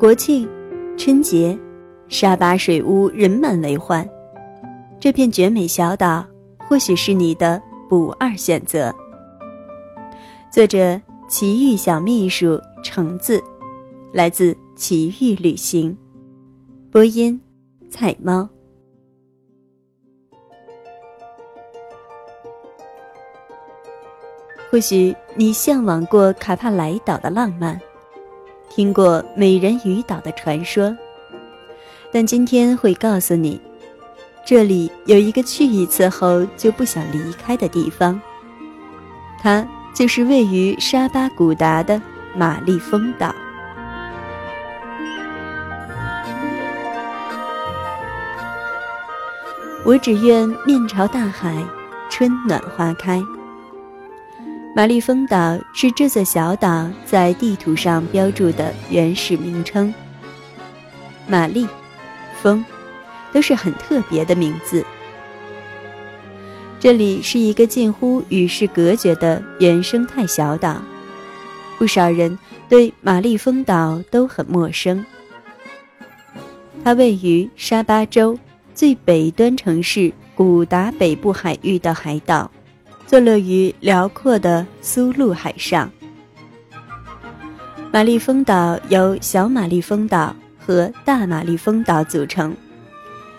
国庆、春节，沙巴水屋人满为患，这片绝美小岛或许是你的不二选择。作者：奇遇小秘书橙子，来自奇遇旅行，播音：彩猫。或许你向往过卡帕莱岛的浪漫，听过美人鱼岛的传说，但今天会告诉你，这里有一个去一次后就不想离开的地方。它就是位于沙巴古达的玛丽峰岛。我只愿面朝大海，春暖花开。玛丽峰岛是这座小岛在地图上标注的原始名称。玛丽，峰，都是很特别的名字。这里是一个近乎与世隔绝的原生态小岛，不少人对玛丽峰岛都很陌生。它位于沙巴州最北端城市古达北部海域的海岛。坐落于辽阔的苏禄海上。玛丽峰岛由小玛丽峰岛和大玛丽峰岛组成，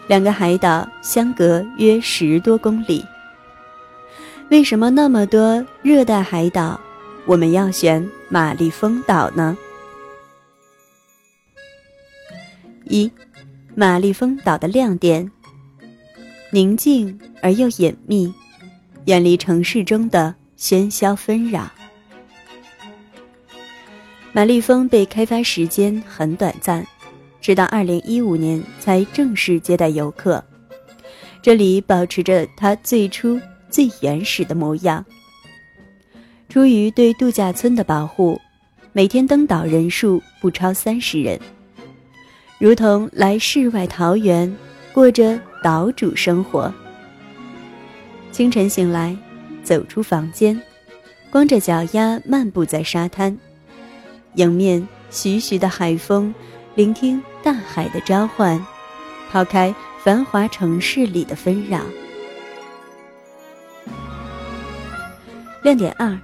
两个海岛相隔约十多公里。为什么那么多热带海岛，我们要选玛丽峰岛呢？一，玛丽峰岛的亮点：宁静而又隐秘。远离城市中的喧嚣纷扰。玛丽峰被开发时间很短暂，直到二零一五年才正式接待游客。这里保持着它最初最原始的模样。出于对度假村的保护，每天登岛人数不超三十人，如同来世外桃源，过着岛主生活。清晨醒来，走出房间，光着脚丫漫步在沙滩，迎面徐徐的海风，聆听大海的召唤，抛开繁华城市里的纷扰。亮点二：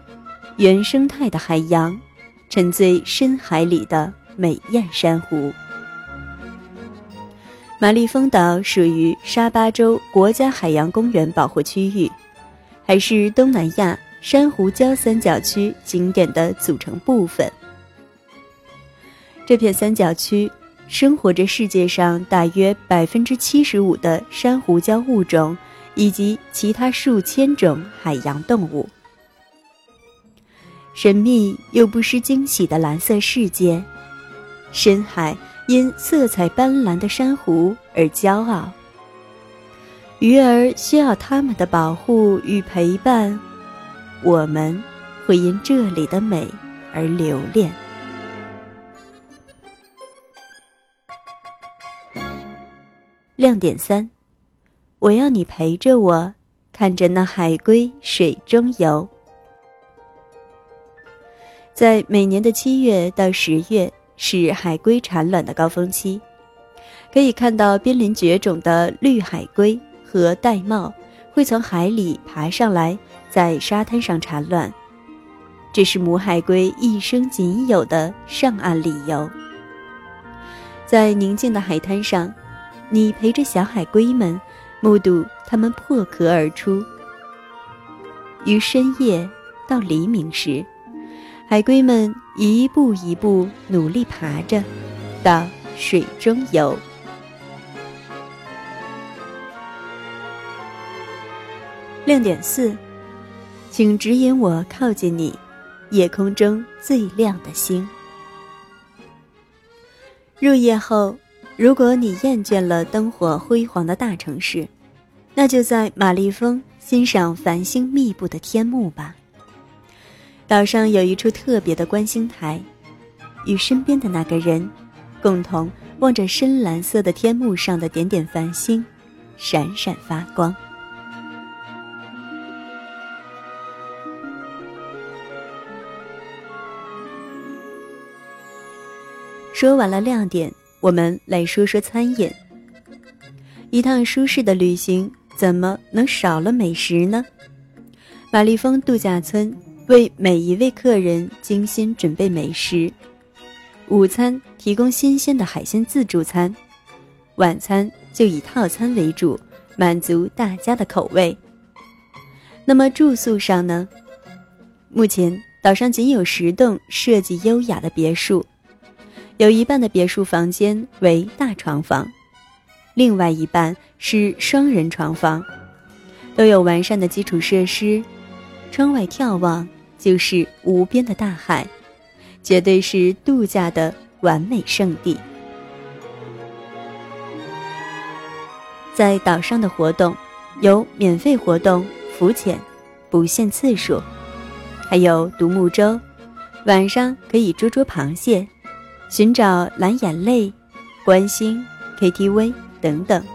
原生态的海洋，沉醉深海里的美艳珊瑚。玛丽峰岛属于沙巴州国家海洋公园保护区域，还是东南亚珊瑚礁三角区景点的组成部分。这片三角区生活着世界上大约百分之七十五的珊瑚礁物种，以及其他数千种海洋动物。神秘又不失惊喜的蓝色世界，深海。因色彩斑斓的珊瑚而骄傲，鱼儿需要它们的保护与陪伴，我们会因这里的美而留恋。亮点三，我要你陪着我，看着那海龟水中游。在每年的七月到十月。是海龟产卵的高峰期，可以看到濒临绝种的绿海龟和玳瑁会从海里爬上来，在沙滩上产卵，这是母海龟一生仅有的上岸理由。在宁静的海滩上，你陪着小海龟们，目睹它们破壳而出，于深夜到黎明时。海龟们一步一步努力爬着，到水中游。亮点四，请指引我靠近你，夜空中最亮的星。入夜后，如果你厌倦了灯火辉煌的大城市，那就在玛丽峰欣赏繁星密布的天幕吧。岛上有一处特别的观星台，与身边的那个人共同望着深蓝色的天幕上的点点繁星，闪闪发光。说完了亮点，我们来说说餐饮。一趟舒适的旅行，怎么能少了美食呢？玛丽峰度假村为每一位客人精心准备美食。午餐提供新鲜的海鲜自助餐，晚餐就以套餐为主，满足大家的口味。那么住宿上呢？目前岛上仅有十栋设计优雅的别墅，有一半的别墅房间为大床房。另外一半是双人床房，都有完善的基础设施，窗外眺望就是无边的大海，绝对是度假的完美圣地。在岛上的活动有免费活动、浮潜，不限次数，还有独木舟，晚上可以捉捉螃蟹，寻找蓝眼泪，观星 KTV。等等，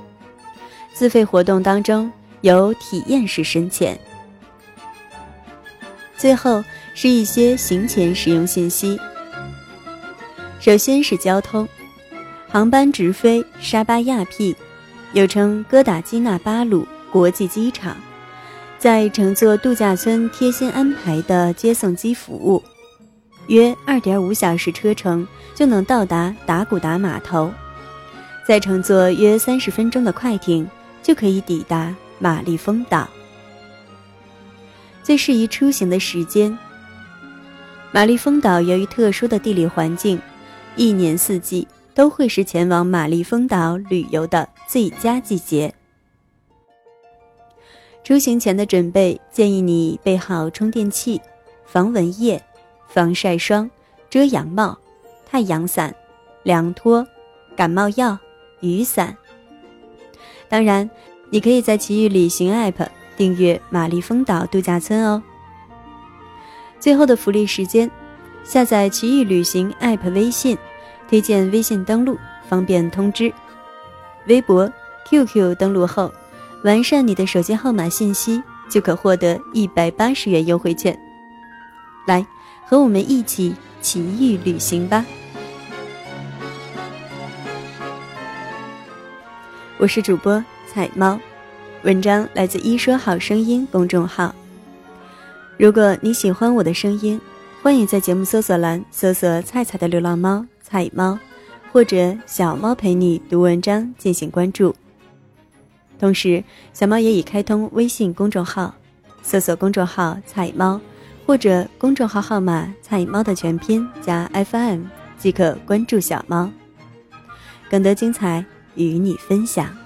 自费活动当中有体验式深潜。最后是一些行前使用信息。首先是交通，航班直飞沙巴亚庇，又称哥打基纳巴鲁国际机场，在乘坐度假村贴心安排的接送机服务，约二点五小时车程就能到达达古达码头。再乘坐约三十分钟的快艇，就可以抵达玛丽峰岛。最适宜出行的时间，玛丽峰岛由于特殊的地理环境，一年四季都会是前往玛丽峰岛旅游的最佳季节。出行前的准备，建议你备好充电器、防蚊液、防晒霜、遮阳帽、太阳伞、凉拖、感冒药。雨伞。当然，你可以在奇遇旅行 App 订阅玛丽峰岛度假村哦。最后的福利时间，下载奇遇旅行 App 微信，推荐微信登录，方便通知。微博、QQ 登录后，完善你的手机号码信息，就可获得一百八十元优惠券。来，和我们一起奇遇旅行吧！我是主播彩猫，文章来自一说好声音公众号。如果你喜欢我的声音，欢迎在节目搜索栏搜索“菜菜的流浪猫”菜猫，或者“小猫陪你读文章”进行关注。同时，小猫也已开通微信公众号，搜索公众号“菜猫”或者公众号号码“菜猫”的全拼加 FM 即可关注小猫，更多精彩。与你分享。